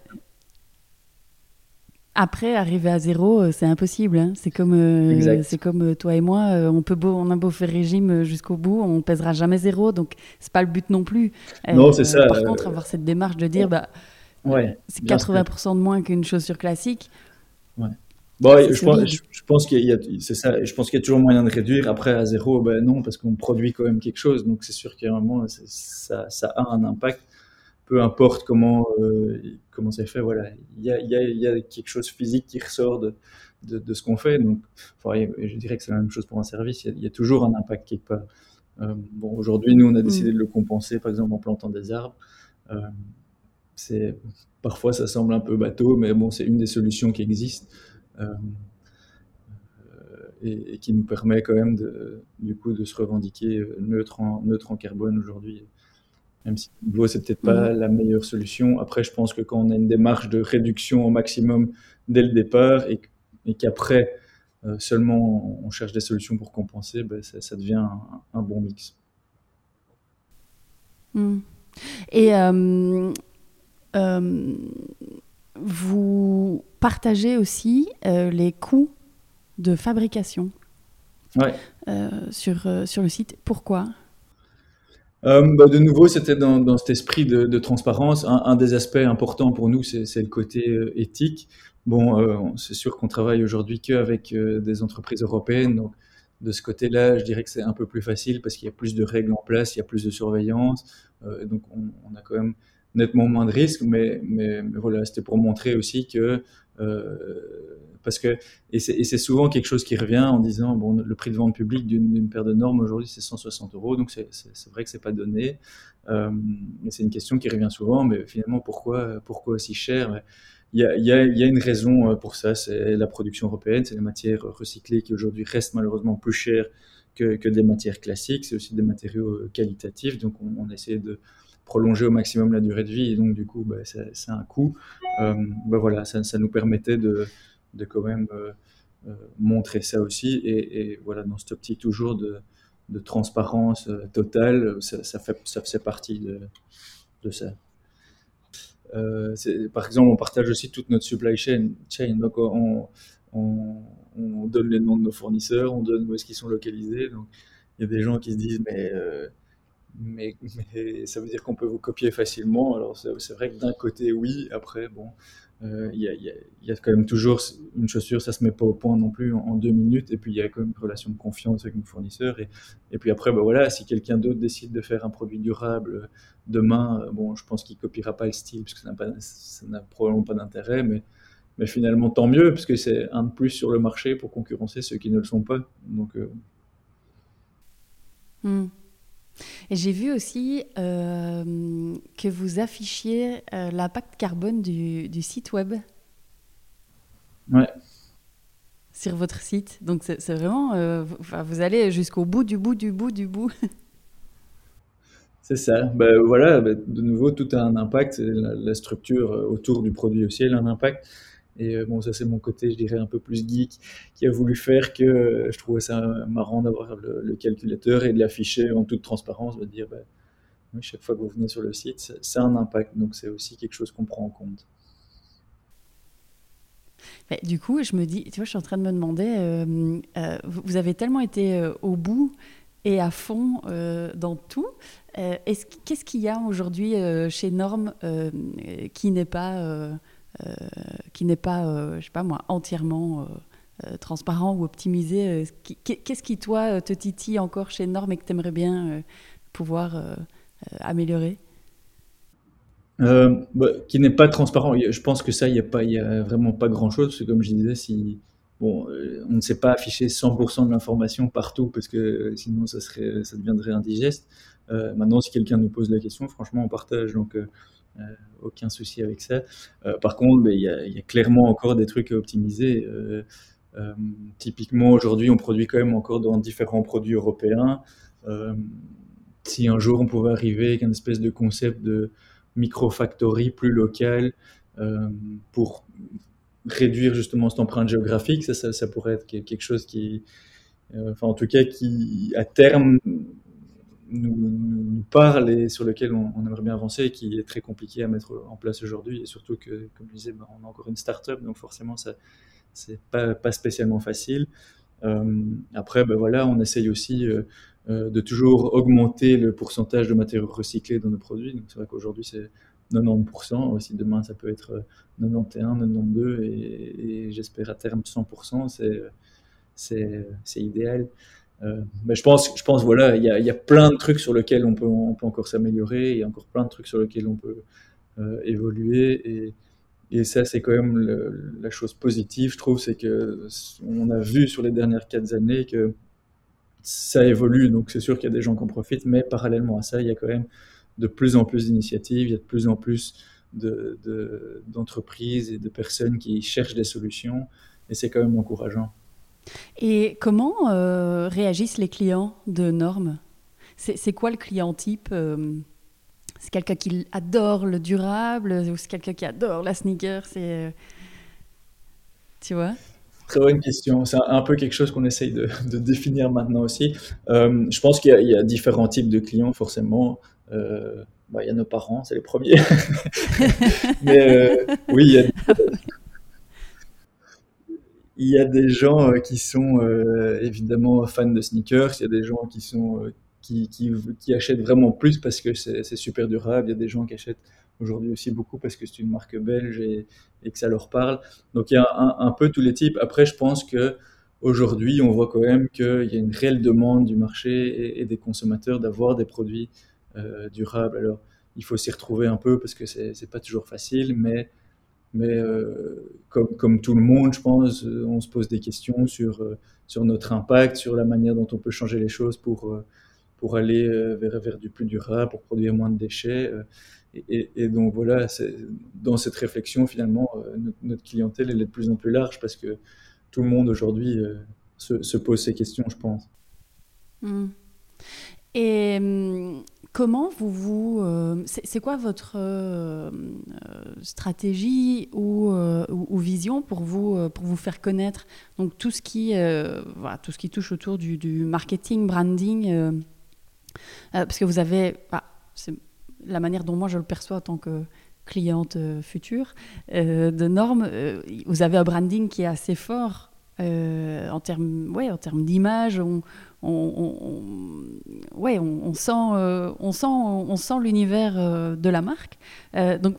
après, arriver à zéro, euh, c'est impossible. Hein. C'est comme, euh, c'est comme euh, toi et moi. on peut beau, on a beau faire régime jusqu'au bout, on pèsera jamais zéro. Donc, c'est pas le but non plus. non, c'est ça. Par contre, avoir cette démarche de dire, bah, ouais, c'est 80% de moins qu'une chaussure classique. Ouais. Bon, je, pense, je, pense qu'il y a, c'est ça. Je pense qu'il y a toujours moyen de réduire. Après, à zéro, ben non, parce qu'on produit quand même quelque chose. Donc, c'est sûr qu'à un moment, ça, ça a un impact peu importe comment, euh, comment c'est fait, voilà, il y a, y, a, y a, quelque chose physique qui ressort de, de, de ce qu'on fait. Donc, enfin, je dirais que c'est la même chose pour un service. Il y, a toujours un impact quelque part. Euh, bon, aujourd'hui, nous, on a décidé mm. de le compenser, par exemple, en plantant des arbres. Euh, c'est parfois, ça semble un peu bateau, mais bon, c'est une des solutions qui existent. Euh, et, et, qui nous permet quand même de, du coup de se revendiquer neutre en, neutre en carbone aujourd'hui même si l'eau, c'est peut-être pas mhm. la meilleure solution. Après, je pense que quand on a une démarche de réduction au maximum dès le départ et, qu'après euh, seulement on cherche des solutions pour compenser, ben, ça, devient un, bon mix. Hmm. Et euh, euh, vous partagez aussi les coûts de fabrication ouais. sur, sur le site. Pourquoi? Euh, bah, de nouveau, c'était dans, cet esprit de, transparence. Un, des aspects importants pour nous, c'est le côté euh, éthique. Bon, euh, c'est sûr qu'on travaille aujourd'hui qu'avec des entreprises européennes, donc de ce côté-là, je dirais que c'est un peu plus facile parce qu'il y a plus de règles en place, il y a plus de surveillance, donc on, a quand même nettement moins de risques, mais, voilà, c'était pour montrer aussi que parce que et c'est souvent quelque chose qui revient en disant bon le prix de vente public d'une paire de normes aujourd'hui c'est 160 euros donc c'est vrai que c'est pas donné. Euh, c'est une question qui revient souvent mais finalement pourquoi pourquoi aussi cher? Il y, a, une raison euh, pour ça, c'est la production européenne, c'est les matières recyclées qui aujourd'hui restent malheureusement plus chères que, que des matières classiques, c'est aussi des matériaux euh, qualitatifs, donc on, on, essaie de prolonger au maximum la durée de vie, et donc du coup bah, c'est un coût. Euh, bah, voilà, ça, ça, nous permettait de, de quand même euh, euh, montrer ça aussi, et, voilà, dans cette optique toujours de, de transparence totale, ça, fait, ça faisait partie de, de ça. Par exemple, on partage aussi toute notre supply chain. donc, on, on, on, donne les noms de nos fournisseurs, on donne où est-ce qu'ils sont localisés. Donc, il y a des gens qui se disent, mais, mais, ça veut dire qu'on peut vous copier facilement. Alors, c'est vrai que d'un côté, oui. Après, bon, euh, il y, a, quand même toujours une chaussure, ça se met pas au point non plus en, deux minutes. Et puis, il y a quand même une relation de confiance avec nos fournisseurs. Et, puis après, ben voilà, si quelqu'un d'autre décide de faire un produit durable demain, bon, je pense qu'il copiera pas le style, parce que ça n'a probablement pas d'intérêt, mais, mais finalement, tant mieux, parce que c'est un de plus sur le marché pour concurrencer ceux qui ne le sont pas. Donc, euh... mmh. Et j'ai vu aussi euh, que vous affichiez euh, l'impact carbone du, du, site web. Ouais. Sur votre site. Donc c'est vraiment, euh, vous, vous, allez jusqu'au bout du bout du bout du bout. c'est ça. Ben, voilà, ben, de nouveau, tout a un impact. La, la, structure autour du produit aussi elle a un impact. Et euh, bon, ça c'est mon côté, je dirais, un peu plus geek, qui a voulu faire que euh, je trouvais ça marrant d'avoir le, calculateur et de l'afficher en toute transparence, de dire, bah, chaque fois que vous venez sur le site, c'est un impact. Donc c'est aussi quelque chose qu'on prend en compte. Du coup, je me dis, tu vois, je suis en train de me demander, euh, vous avez tellement été au bout et à fond dans tout. Qu'est-ce qu'il y a aujourd'hui chez Norm qui n'est pas qui n'est pas, euh, je sais pas moi, entièrement euh, transparent ou optimisé. Qu'est-ce qui, toi, te titille encore chez Norm et que tu aimerais bien pouvoir améliorer? Euh, bah, qui n'est pas transparent. Je pense que ça, il n'y a, a vraiment pas grand-chose. Parce que comme je disais, si, bon, on ne sait pas afficher 100% de l'information partout, parce que sinon ça, deviendrait indigeste. Euh, maintenant, si quelqu'un nous pose la question, franchement, on partage. Donc, euh, euh, aucun souci avec ça. Euh, par contre, il ben, y, y, a clairement encore des trucs à optimiser. Euh, typiquement, aujourd'hui, on produit quand même encore dans différents produits européens. si un jour on pouvait arriver avec un espèce de concept de micro-factory plus local pour réduire justement cette empreinte géographique, ça, pourrait être quelque chose qui, euh, enfin en tout cas, qui à terme nous, nous, parle et sur lequel on, aimerait bien avancer et qui est très compliqué à mettre en place aujourd'hui. Et surtout que, comme je disais, ben, on a encore une start-up, donc forcément, ça c'est pas, pas spécialement facile. Euh, après, ben voilà, on essaye aussi euh, euh, de toujours augmenter le pourcentage de matériaux recyclés dans nos produits. C'est vrai qu'aujourd'hui c'est 90%, aussi demain ça peut être 91, 92 et, et j'espère à terme 100%, c'est c'est idéal. Euh, mais je pense, je voilà, il y a, plein de trucs sur lesquels on peut, encore s'améliorer, il y a encore plein de trucs sur lesquels on peut euh, évoluer. Et, ça, c'est quand même la chose positive, je trouve, c'est que a vu sur les dernières quatre années que ça évolue. Donc c'est sûr qu'il y a des gens qui en profitent, mais parallèlement à ça, il y a quand même de plus en plus d'initiatives, il y a de plus en plus d'entreprises de, de, et de personnes qui cherchent des solutions, et c'est quand même encourageant. Et comment euh, réagissent les clients de Normes C'est quoi le client type euh, C'est quelqu'un qui adore le durable ou c'est quelqu'un qui adore la sneaker? C'est euh, tu vois? Très bonne question. C'est un peu quelque chose qu'on essaye de, définir maintenant aussi. Je pense qu'il y, a différents types de clients, forcément. Bah, il y a nos parents, c'est les premiers. Mais oui, il y a il y a des gens qui sont euh, évidemment fans de sneakers, il y a des gens qui euh, achètent vraiment plus parce que c'est super durable. Il y a des gens qui achètent aujourd'hui aussi beaucoup parce que c'est une marque belge et, que ça leur parle. Donc il y a un, peu tous les types. Après, je pense que aujourd'hui, on voit quand même qu'il y a une réelle demande du marché et, des consommateurs d'avoir des produits euh, durables. Alors, il faut s'y retrouver un peu parce que c'est pas toujours facile, mais mais euh, comme, tout le monde, je pense, on se pose des questions sur, euh, sur notre impact, sur la manière dont on peut changer les choses pour, pour aller vers, vers du plus durable, pour produire moins de déchets. Et, donc voilà, dans cette réflexion, finalement, euh, notre, clientèle est de plus en plus large parce que tout le monde aujourd'hui euh, se, pose ces questions, je pense. Hmm. Et hum, comment vous vous... Euh, c'est quoi votre stratégie ou, vision pour vous, pour vous faire connaître Donc tout ce qui, voilà, tout ce qui touche autour du, du marketing, branding, parce que vous avez... Bah, la manière dont moi je le perçois en tant que cliente euh, future euh, de normes, euh, vous avez un branding qui est assez fort en termes ouais, en termes d'image. On, on, ouais, on, sent, on sent, on sent l'univers de la marque. donc,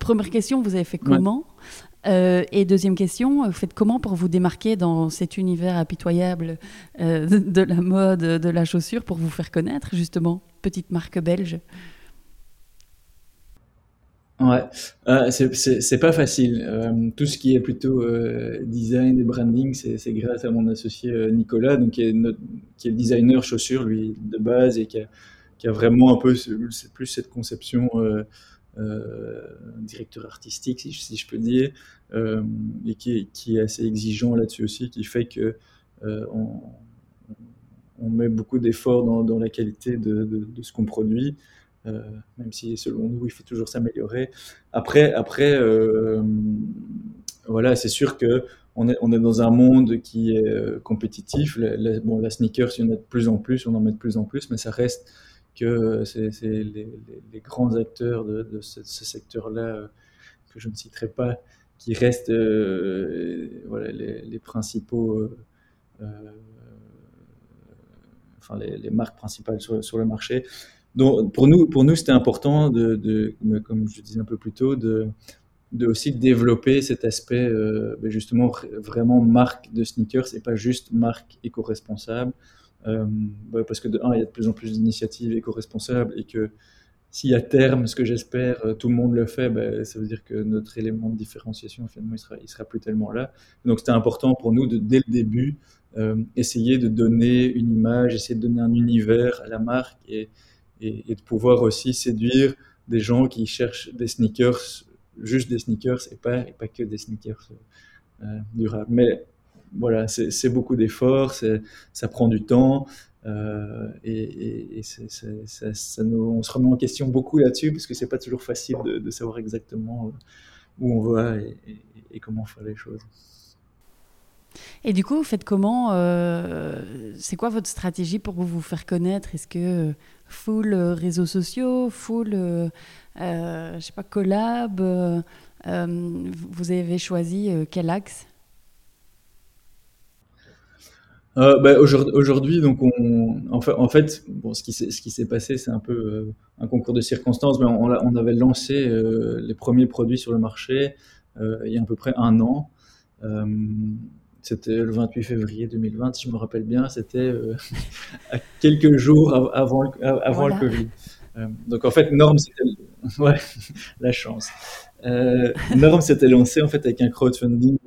première question, vous avez fait comment? Et deuxième question, vous faites comment pour vous démarquer dans cet univers impitoyable de, de, la mode, de la chaussure, pour vous faire connaître, justement, petite marque belge? Ouais, euh, c'est pas facile. Euh, tout ce qui est plutôt euh, design et branding, c'est grâce à mon associé euh, Nicolas, donc qui est, qui est designer chaussures lui de base et qui a, vraiment un peu plus cette conception directeur artistique si, je peux dire et qui est, assez exigeant là-dessus aussi, qui fait que on, met beaucoup d'efforts dans, la qualité de ce qu'on produit. Euh, même si selon nous, il faut toujours s'améliorer. Après, après euh, voilà, c'est sûr que on est, on est, dans un monde qui est euh, compétitif. La, bon, la sneakers, il y en a de plus en plus, on en met de plus en plus, mais ça reste que c'est les, grands acteurs de, ce, secteur-là, que je ne citerai pas, qui restent voilà, les, principaux, enfin les, marques principales sur le marché. Donc, pour nous, pour nous c'était important, de, comme je disais un peu plus tôt, de, de aussi développer cet aspect euh, ben justement vraiment marque de sneakers et pas juste marque éco-responsable. Euh, ben parce que de un, il y a de plus en plus d'initiatives éco-responsables et que si à terme, ce que j'espère, euh, tout le monde le fait, ben, ça veut dire que notre élément de différenciation, finalement, il sera, il sera plus tellement là. Donc c'était important pour nous de, dès le début, euh, essayer de donner une image, essayer de donner un univers à la marque et, et, de pouvoir aussi séduire des gens qui cherchent des sneakers, juste des sneakers et pas, et pas que des sneakers euh, durables. Mais voilà, c'est beaucoup d'efforts, ça prend du temps. Euh, et, ça, nous, on se remet en question beaucoup là-dessus parce que c'est pas toujours facile de, savoir exactement où on va et, comment faire les choses. Et du coup, vous faites comment euh, C'est quoi votre stratégie pour vous faire connaître? Est-ce que full euh, réseaux sociaux, full, euh, euh, je sais pas, collab. vous avez choisi quel axe? Bah, Aujourd'hui, donc on, en fait, bon, ce qui s'est passé, c'est un peu un concours de circonstances, mais on, on avait lancé les premiers produits sur le marché il y a à peu près un an. C'était le 28 février 2020, si je me rappelle bien. C'était euh, quelques jours avant, avant le Covid. Euh, donc en fait, Norm, c'était ouais, la chance. Euh, Norm s'était lancé en fait avec un crowdfunding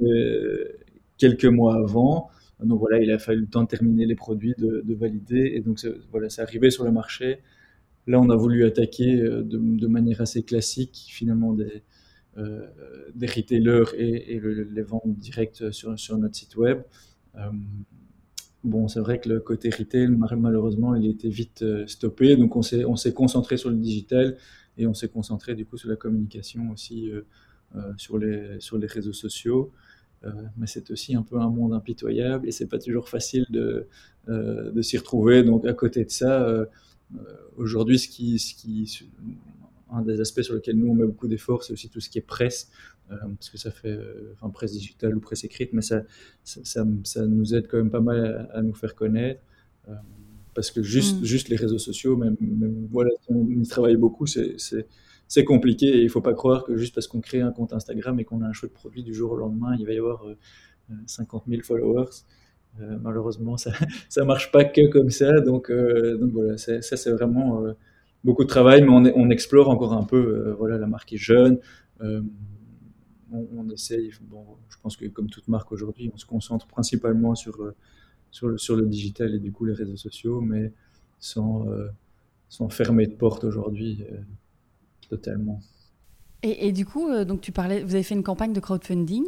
quelques mois avant. Donc voilà, il a fallu le temps de terminer les produits, de, valider, et donc voilà, c'est arrivé sur le marché. Là, on a voulu attaquer de, de manière assez classique, finalement, des, des retailers et, les ventes directes sur, notre site web. Euh, bon, c'est vrai que le côté retail, malheureusement, il été vite euh, stoppé. Donc, on s'est, on s'est concentré sur le digital et on s'est concentré du coup sur la communication aussi sur, les, sur les réseaux sociaux. mais c'est aussi un peu un monde impitoyable et c'est pas toujours facile de, de s'y retrouver. Donc, à côté de ça, aujourd'hui, ce qui, ce qui, un des aspects sur lesquels nous on met beaucoup d'efforts, c'est aussi tout ce qui est presse, euh, parce que ça fait, euh, enfin presse digitale ou presse écrite, mais ça, ça, ça, nous aide quand même pas mal à, nous faire connaître. Euh, parce que juste, Mm. juste les réseaux sociaux, même, même voilà, si on y travaille beaucoup, c'est, compliqué et il faut pas croire que juste parce qu'on crée un compte Instagram et qu'on a un chouette produit du jour au lendemain, il va y avoir euh, euh, 50 000 followers. Malheureusement, ça, ça marche pas que comme ça. Donc, donc voilà, ça c'est vraiment beaucoup de travail, mais on, explore encore un peu. euh, voilà, la marque est jeune. Euh, on, essaye. Bon, je pense que comme toute marque aujourd'hui, on se concentre principalement sur euh, sur le, digital et du coup les réseaux sociaux, mais sans, sans fermer de porte aujourd'hui totalement. Et, du coup, donc tu parlais, vous avez fait une campagne de crowdfunding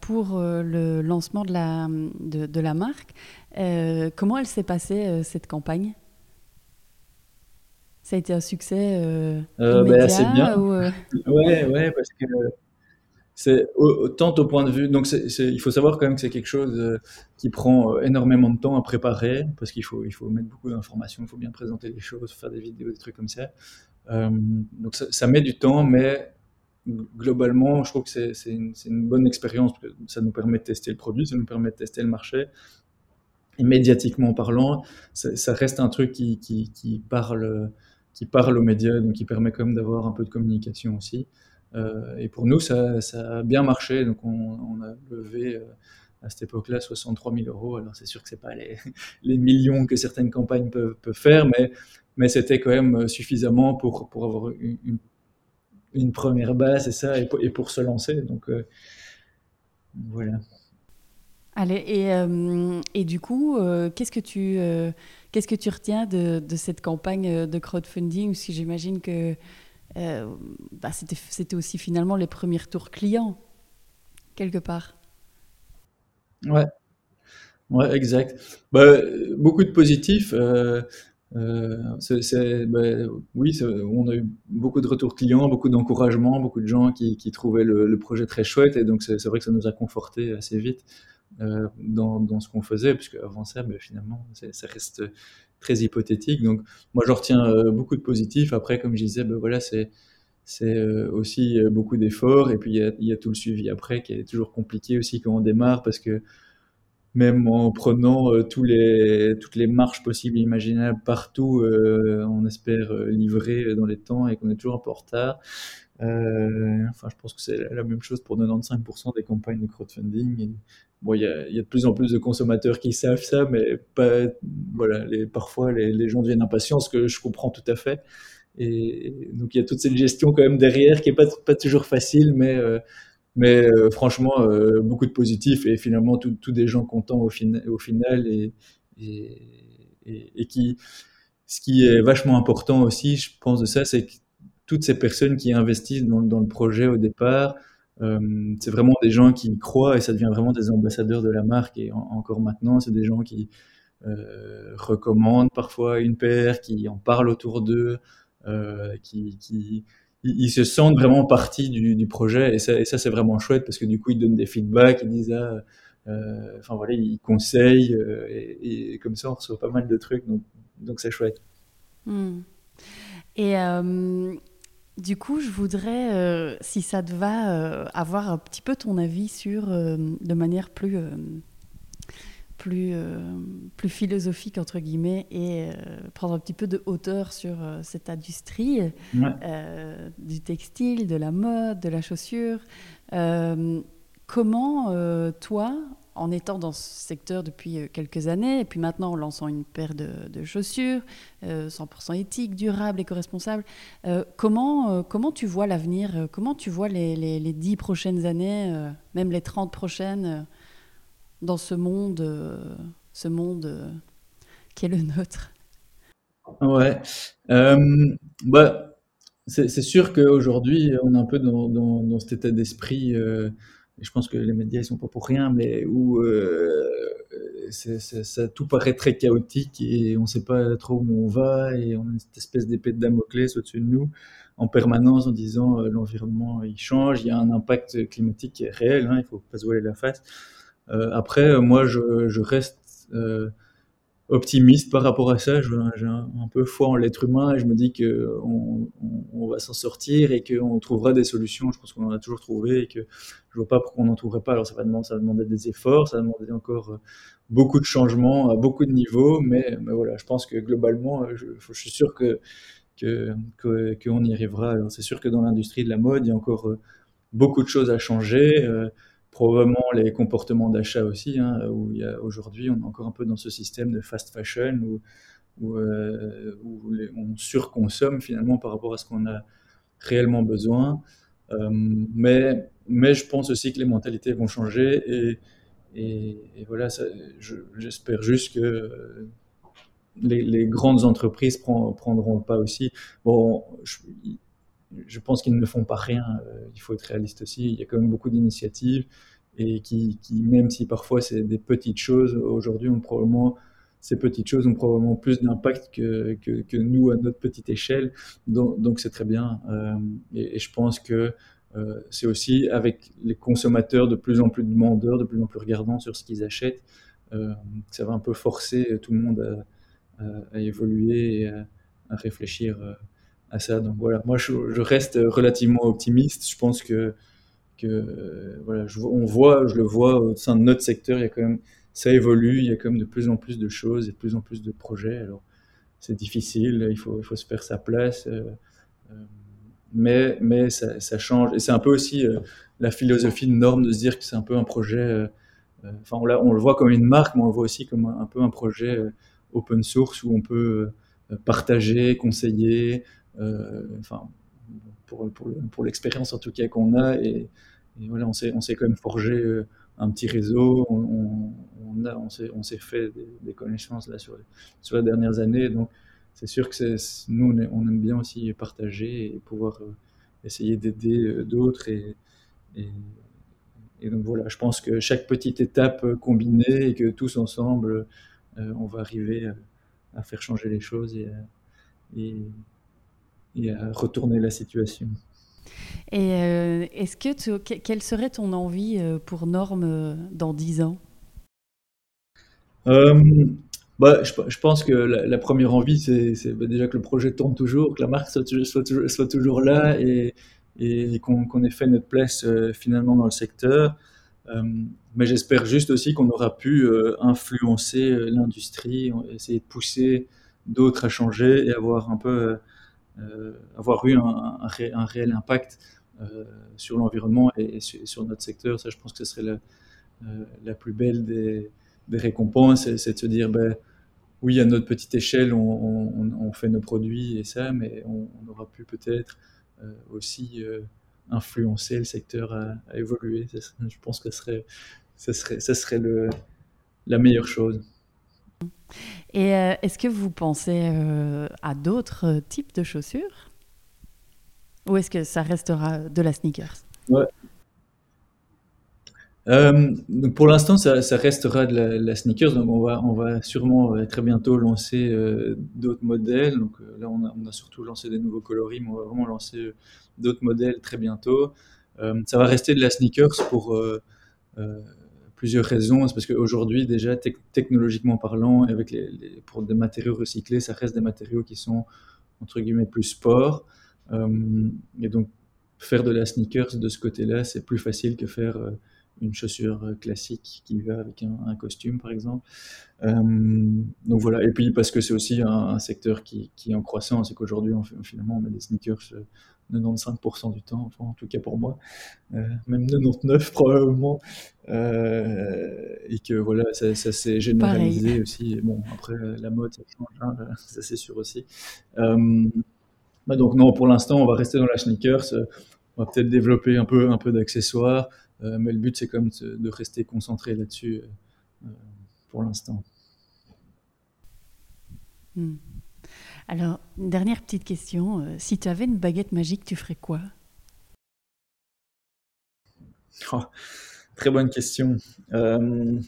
pour le lancement de la, de, la marque. Comment elle s'est passée, cette campagne? Ça a été un succès euh, Euh, assez bien. ou, euh, Ouais, ouais, parce que c'est autant au point de vue. Donc, c'est- il faut savoir quand même que c'est quelque chose euh, qui prend euh, énormément de temps à préparer, parce qu'il faut, il faut mettre beaucoup d'informations, il faut bien présenter les choses, faire des vidéos, des trucs comme ça. Donc, ça, ça met du temps, mais globalement, je trouve que c'est, une, une bonne expérience, parce que ça nous permet de tester le produit, ça nous permet de tester le marché. Et médiatiquement parlant, ça, ça reste un truc qui, qui, qui parle, qui parle aux médias, donc qui permet quand même d'avoir un peu de communication aussi. Euh, et pour nous, ça, ça a bien marché. Donc, on, a levé euh, à cette époque-là 63 000 euros. Alors, c'est sûr que c'est pas les, les millions que certaines campagnes peuvent, faire, mais, mais c'était quand même suffisamment pour, pour avoir une, une, première base et ça, et pour, et pour se lancer. Donc, euh, voilà. Allez, et, euh, et du coup, euh, qu'est-ce que tu euh, qu'est-ce que tu retiens de, cette campagne de crowdfunding? Parce j'imagine que bah, c'était aussi finalement les premiers retours clients quelque part. Ouais, ouais, exact. Bah, beaucoup de positifs. Euh, bah, oui, on a eu beaucoup de retours clients, beaucoup d'encouragement, beaucoup de gens qui, trouvaient le, le projet très chouette, et donc c'est vrai que ça nous a conforté assez vite euh, dans, ce qu'on faisait, puisque avant ça, bah, finalement, ça reste très hypothétique. Donc, moi, je retiens euh, beaucoup de positifs. Après, comme je disais, bah, voilà, c'est euh, aussi beaucoup d'efforts, et puis il y a, tout le suivi après qui est toujours compliqué aussi quand on démarre, parce que même en prenant toutes les marches possibles imaginables partout, on espère livrer dans les temps et qu'on est toujours un peu en retard. Euh, enfin, je pense que c'est la même chose pour 95% des campagnes de crowdfunding. Bon, il y a, de plus en plus de consommateurs qui savent ça, mais parfois les, gens deviennent impatients, ce que je comprends tout à fait. Donc il y a toute cette gestion quand même derrière qui est pas, toujours facile, mais euh, euh, franchement, beaucoup de positifs et finalement tous des gens contents au, fin- au final et qui, ce qui est vachement important aussi, je pense de ça, c'est que toutes ces personnes qui investissent dans, le projet au départ, euh, c'est vraiment des gens qui y croient et ça devient vraiment des ambassadeurs de la marque et en- encore maintenant, c'est des gens qui euh, recommandent parfois une paire, qui en parlent autour d'eux, euh, qui, qui ils, se sentent vraiment partie du, projet et ça, c'est vraiment chouette parce que du coup ils donnent des feedbacks, ils disent ah, enfin voilà, ils conseillent et, comme ça on reçoit pas mal de trucs donc donc c'est chouette. Hmm. Et du coup, je voudrais, euh, si ça te va, euh, avoir un petit peu ton avis sur, euh, de manière plus, plus, plus philosophique, entre guillemets, et prendre un petit peu de hauteur sur cette industrie Ouais. du textile, de la mode, de la chaussure. Comment, toi, en étant dans ce secteur depuis euh, quelques années, et puis maintenant en lançant une paire de, chaussures, euh, 100% éthique, durable, éco-responsable, euh, comment, euh, comment tu vois l'avenir euh, Comment tu vois les, les, les 10 prochaines années, euh, même les 30 prochaines, euh, dans ce monde, euh, ce monde euh, qui est le nôtre? Ouais. Euh, bah, c'est sûr qu'aujourd'hui, on est un peu dans, dans, cet état d'esprit, euh, je pense que les médias, ils sont pas pour rien, mais où euh, c'est, c'est- ça, tout paraît très chaotique et on sait pas trop où on va et on a cette espèce d'épée de Damoclès au-dessus de nous en permanence en disant euh, l'environnement, il change, il y a un impact climatique qui est réel, hein, il faut pas se voiler la face. Euh, après, euh, moi, je, je reste... euh, optimiste par rapport à ça. J'ai un, un, peu foi en l'être humain et je me dis qu'on on, va s'en sortir et qu'on trouvera des solutions. Je pense qu'on en a toujours trouvé et que je vois pas pourquoi on n'en trouverait pas. Alors ça va demander, ça va des efforts, ça va demander encore euh, beaucoup de changements à beaucoup de niveaux, mais, voilà, je pense que globalement, je, je suis sûr que qu'on y arrivera. C'est sûr que dans l'industrie de la mode, il y a encore euh, beaucoup de choses à changer. Euh, probablement les comportements d'achat aussi, hein, où aujourd'hui, on est encore un peu dans ce système de fast fashion où, euh, on surconsomme finalement par rapport à ce qu'on a réellement besoin. Euh, mais, je pense aussi que les mentalités vont changer et, voilà, j'espère juste que les, les, grandes entreprises prend, prendront pas aussi. Bon, je, je pense qu'ils ne font pas rien. Euh, il faut être réaliste aussi. Il y a quand même beaucoup d'initiatives et qui, même si parfois c'est des petites choses, aujourd'hui, probablement ces petites choses ont probablement plus d'impact que, nous à notre petite échelle. Donc, c'est très bien. Euh, et, je pense que euh, c'est aussi avec les consommateurs de plus en plus demandeurs, de plus en plus regardants sur ce qu'ils achètent, euh, ça va un peu forcer tout le monde à, évoluer et à, réfléchir à ça. Donc voilà, moi je, reste relativement optimiste. Je pense que, euh, voilà, je, on voit, je le vois au sein de notre secteur, il y a quand même, ça évolue, il y a quand même de plus en plus de choses et de plus en plus de projets. Alors c'est difficile, il faut, il faut se faire sa place, euh, euh, mais, mais ça, change. Et c'est un peu aussi la philosophie de norme de se dire que c'est un peu un projet, enfin on, on, le voit comme une marque, mais on le voit aussi comme un, peu un projet open source où on peut partager, conseiller, enfin, pour, l'expérience en tout cas qu'on a. Et, voilà, on s'est, quand même forgé euh, un petit réseau, on, a, on, s'est, fait des, connaissances là sur, les, sur les dernières années. Donc, c'est sûr que nous, on, aime bien aussi partager et pouvoir euh, essayer d'aider d'autres. Et, donc voilà, je pense que chaque petite étape combinée et que tous ensemble, euh, on va arriver à, à, faire changer les choses et, et, et à retourner la situation. Et euh, est-ce que tu, quelle serait ton envie euh, pour Norme euh, dans 10 ans? Euh, bah, je, je, pense que la, la première envie, c'est bah, déjà que le projet tourne toujours, que la marque soit, soit, toujours, soit toujours là et, et qu'on qu ait fait notre place euh, finalement dans le secteur. Mais j'espère juste aussi qu'on aura pu influencer l'industrie, essayer de pousser d'autres à changer et avoir un peu avoir eu un, un, ré, un réel impact euh, sur l'environnement et, sur, notre secteur. Ça, je pense que ce serait la, euh, plus belle des, récompenses, c'est de se dire, ben, oui, à notre petite échelle, on, fait nos produits et ça, mais on, aura pu peut-être euh, aussi euh, influencer le secteur à, évoluer. Je pense que ce serait, ça serait, ça serait la meilleure chose. Et euh, est-ce que vous pensez euh, à d'autres types de chaussures? Ou est-ce que ça restera de la sneakers? Euh, pour l'instant, ça, restera de la, sneakers. Donc on va, on va sûrement euh, très bientôt lancer euh, d'autres modèles. Donc là, on a, surtout lancé des nouveaux coloris, mais on va vraiment lancer d'autres modèles très bientôt. ça va rester de la sneakers pour plusieurs raisons. C'est parce qu'aujourd'hui, déjà, te technologiquement parlant, avec les, les, pour des matériaux recyclés, ça reste des matériaux qui sont, entre guillemets, plus sport. Euh, et donc, faire de la sneakers de ce côté-là, c'est plus facile que faire euh, une chaussure classique qui va avec un, un costume, par exemple. Euh, donc voilà. Et puis, parce que c'est aussi un, un, secteur qui, qui est en croissance et qu'aujourd'hui, finalement, on met des sneakers 95% du temps, enfin en tout cas pour moi, euh, même 99 probablement, euh, et que voilà, ça, ça s'est généralisé Pareil. aussi. Bon, après la mode, ça change, hein, ça c'est sûr aussi. Euh, bah donc non, pour l'instant, on va rester dans la sneakers. On va peut-être développer un peu, un peu d'accessoires, euh, mais le but c'est comme de rester concentré là-dessus euh, pour l'instant. Hmm. Alors, une dernière petite question. Euh, si tu avais une baguette magique, tu ferais quoi? Oh, Très bonne question. Euh,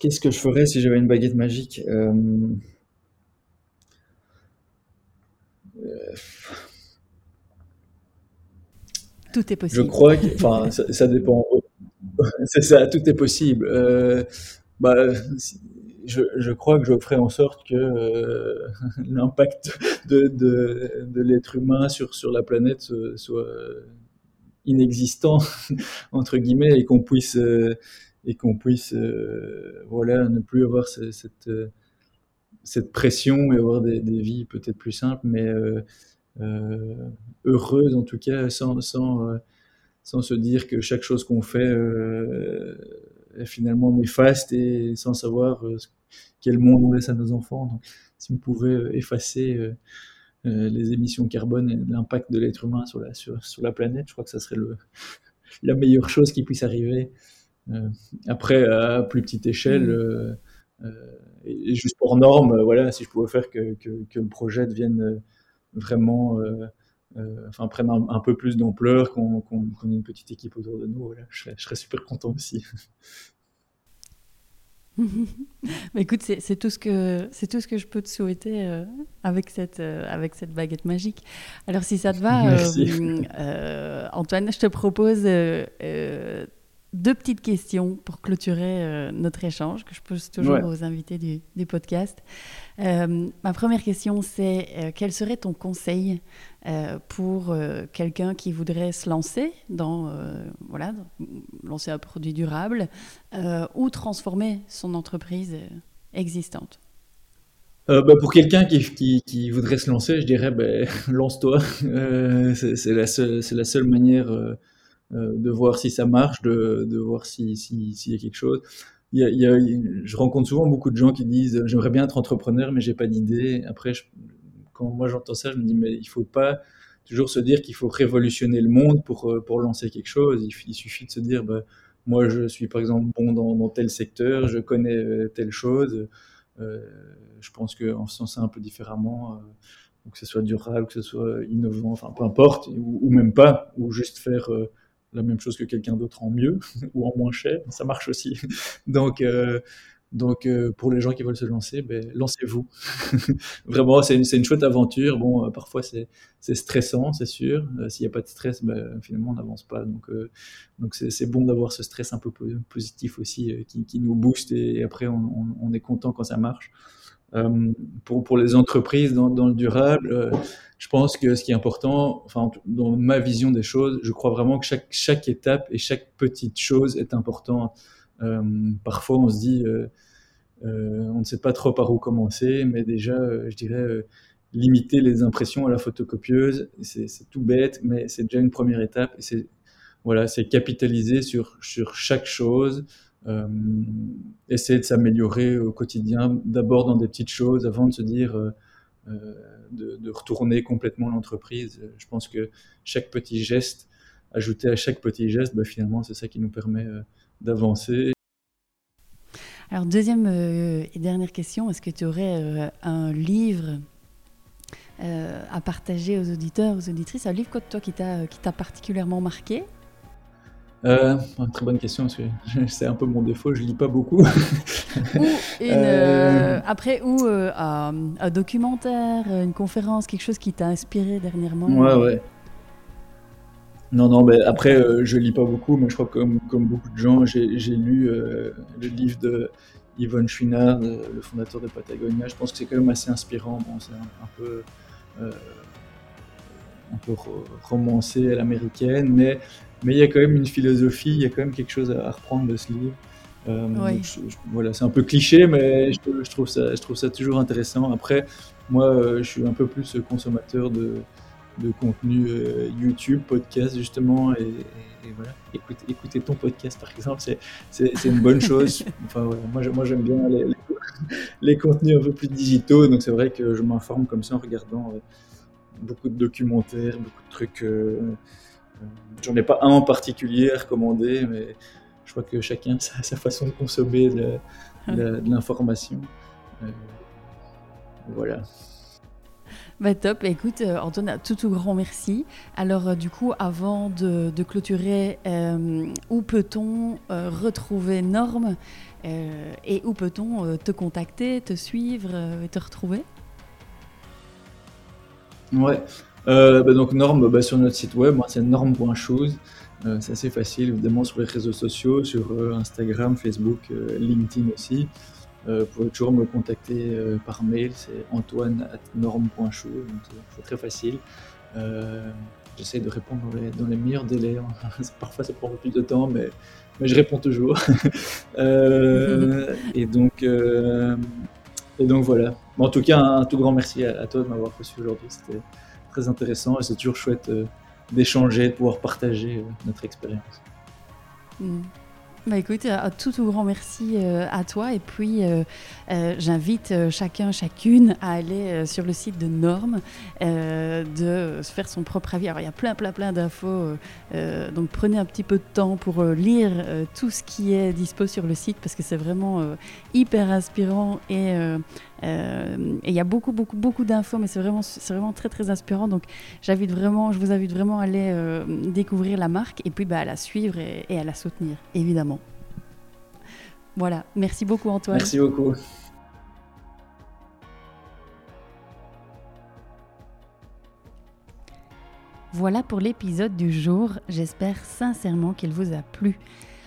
Qu'est-ce que je ferais si j'avais une baguette magique? Euh, Tout est possible. Je crois que, enfin, ça, ça, dépend. C'est ça, tout est possible. Euh, bah, je, je, crois que je ferai en sorte que euh, l'impact de, de, de l'être humain sur, sur la planète soit inexistant entre guillemets et qu'on puisse euh, et qu'on puisse euh, voilà ne plus avoir cette cette pression et avoir des, des vies peut-être plus simples mais heureuses en tout cas sans, sans sans se dire que chaque chose qu'on fait euh, est finalement néfaste et sans savoir euh, quel monde on laisse à nos enfants. Donc, si on pouvait euh, effacer euh, euh, les émissions carbone et l'impact de l'être humain sur la, sur, sur, la planète, je crois que ça serait le, la meilleure chose qui puisse arriver. Euh, après, à plus petite échelle, mmh. et, et, juste pour norme, voilà, si je pouvais faire que, que, que le projet devienne vraiment euh, enfin, prennent un, un, peu plus d'ampleur, qu'on qu qu ait une petite équipe autour de nous. Voilà, je, serais, je serais super content aussi. bah écoute, c'est tout ce que c'est tout ce que je peux te souhaiter euh, avec cette euh, avec cette baguette magique. Alors si ça te va, euh, euh, Antoine, je te propose euh, deux petites questions pour clôturer euh, notre échange que je pose toujours ouais. aux invités du, du podcast. Euh, ma première question, c'est euh, quel serait ton conseil pour quelqu'un qui voudrait se lancer dans, voilà, lancer un produit durable ou transformer son entreprise existante? Euh, bah, pour quelqu'un qui, qui, qui, voudrait se lancer, je dirais bah, lance-toi. Euh, c'est la, seule, la seule manière euh, de voir si ça marche, de, de voir s'il si, si, y a quelque chose. Il y a, je rencontre souvent beaucoup de gens qui disent j'aimerais bien être entrepreneur, mais j'ai pas d'idée. Après, quand moi j'entends ça, je me dis mais il faut pas toujours se dire qu'il faut révolutionner le monde pour pour lancer quelque chose. Il, suffit de se dire bah, moi je suis par exemple bon dans, tel secteur, je connais telle chose. Euh, je pense qu'en faisant ça un peu différemment, euh, que ce soit durable, que ce soit innovant, enfin peu importe, ou, même pas, ou juste faire euh, la même chose que quelqu'un d'autre en mieux ou en moins cher, ça marche aussi. Donc, euh, donc euh, pour les gens qui veulent se lancer, ben, lancez-vous. Vraiment, c'est une, chouette aventure. Bon, euh, parfois c'est stressant, c'est sûr. S'il n'y a pas de stress, ben, finalement on n'avance pas. Donc, donc c'est bon d'avoir ce stress un peu positif aussi qui, qui, nous booste et, après on, est content quand ça marche. Euh, pour, les entreprises dans, le durable, euh, je pense que ce qui est important, enfin, dans ma vision des choses, je crois vraiment que chaque, étape et chaque petite chose est importante. Euh, parfois, on se dit, on ne sait pas trop par où commencer, mais déjà, je dirais, limiter les impressions à la photocopieuse, c'est tout bête, mais c'est déjà une première étape. C'est voilà, c'est capitaliser sur chaque chose, euh, essayer de s'améliorer au quotidien, d'abord dans des petites choses, avant de se dire euh, de, de, retourner complètement l'entreprise. Je pense que chaque petit geste, ajouté à chaque petit geste, bah, finalement, c'est ça qui nous permet euh, d'avancer. Alors, deuxième euh, et dernière question, est-ce que tu aurais euh, un livre euh, à partager aux auditeurs, aux auditrices, un livre toi qui t'a particulièrement marqué? Euh, très bonne question parce que c'est un peu mon défaut, je lis pas beaucoup. ou une, euh... après, ou euh, un, un, documentaire, une conférence, quelque chose qui t'a inspiré dernièrement. Ouais, ouais. Non, non, mais après, euh, je lis pas beaucoup, mais je crois que comme, comme beaucoup de gens, j'ai lu euh, le livre de Yvonne Chouinard, le fondateur de Patagonia. Je pense que c'est quand même assez inspirant. Bon, c'est un, un, peu euh, un peu romancé à l'américaine, mais mais il y a quand même une philosophie, il y a quand même quelque chose à, reprendre de ce livre. Euh, oui. je, je, voilà, c'est un peu cliché, mais je, je, trouve ça, je trouve ça toujours intéressant. Après, moi, euh, je suis un peu plus consommateur de, de contenu euh, YouTube, podcast justement, et, et, et voilà. Écoute, écouter ton podcast par exemple, c'est une bonne chose. Enfin, voilà, moi, moi j'aime bien les, les, les, contenus un peu plus digitaux, donc c'est vrai que je m'informe comme ça en regardant beaucoup de documentaires, beaucoup de trucs. J'en ai pas un en particulier à recommander, mais je crois que chacun a sa, façon de consommer de, de, de l'information. Euh, voilà. Bah top, écoute euh, Antoine, tout tout grand merci. Alors euh, du coup, avant de, de clôturer, euh, où peut-on euh, retrouver Norme et où peut-on te contacter, te suivre et te retrouver? Ouais, euh, bah donc Norme, bah, sur notre site web, c'est norme.chose. Euh, c'est assez facile, évidemment, sur les réseaux sociaux, sur euh, Instagram, Facebook, euh, LinkedIn aussi. vous pouvez toujours me contacter par mail, c'est antoine.norme.chou, c'est très facile. J'essaie de répondre dans les, meilleurs délais. Parfois, ça prend plus de temps, mais, je réponds toujours. et, donc, et donc, voilà. en tout cas, un, tout grand merci à, toi de m'avoir reçu aujourd'hui. Très intéressant et c'est toujours chouette d'échanger, de pouvoir partager notre expérience. Mm. Bah écoute, un tout, tout grand merci euh, à toi. Et puis, euh, euh, j'invite chacun, chacune à aller sur le site de Normes, de se faire son propre avis. Alors, il y a plein, plein, plein d'infos. donc, prenez un petit peu de temps pour lire tout ce qui est dispo sur le site parce que c'est vraiment hyper inspirant et il y a beaucoup, beaucoup, beaucoup d'infos, mais c'est vraiment, c'est vraiment très, très inspirant. Donc, j'invite vraiment, je vous invite vraiment à aller découvrir la marque et puis bah, à la suivre et à la soutenir, évidemment. Voilà, merci beaucoup Antoine. Merci beaucoup. Voilà pour l'épisode du jour. J'espère sincèrement qu'il vous a plu.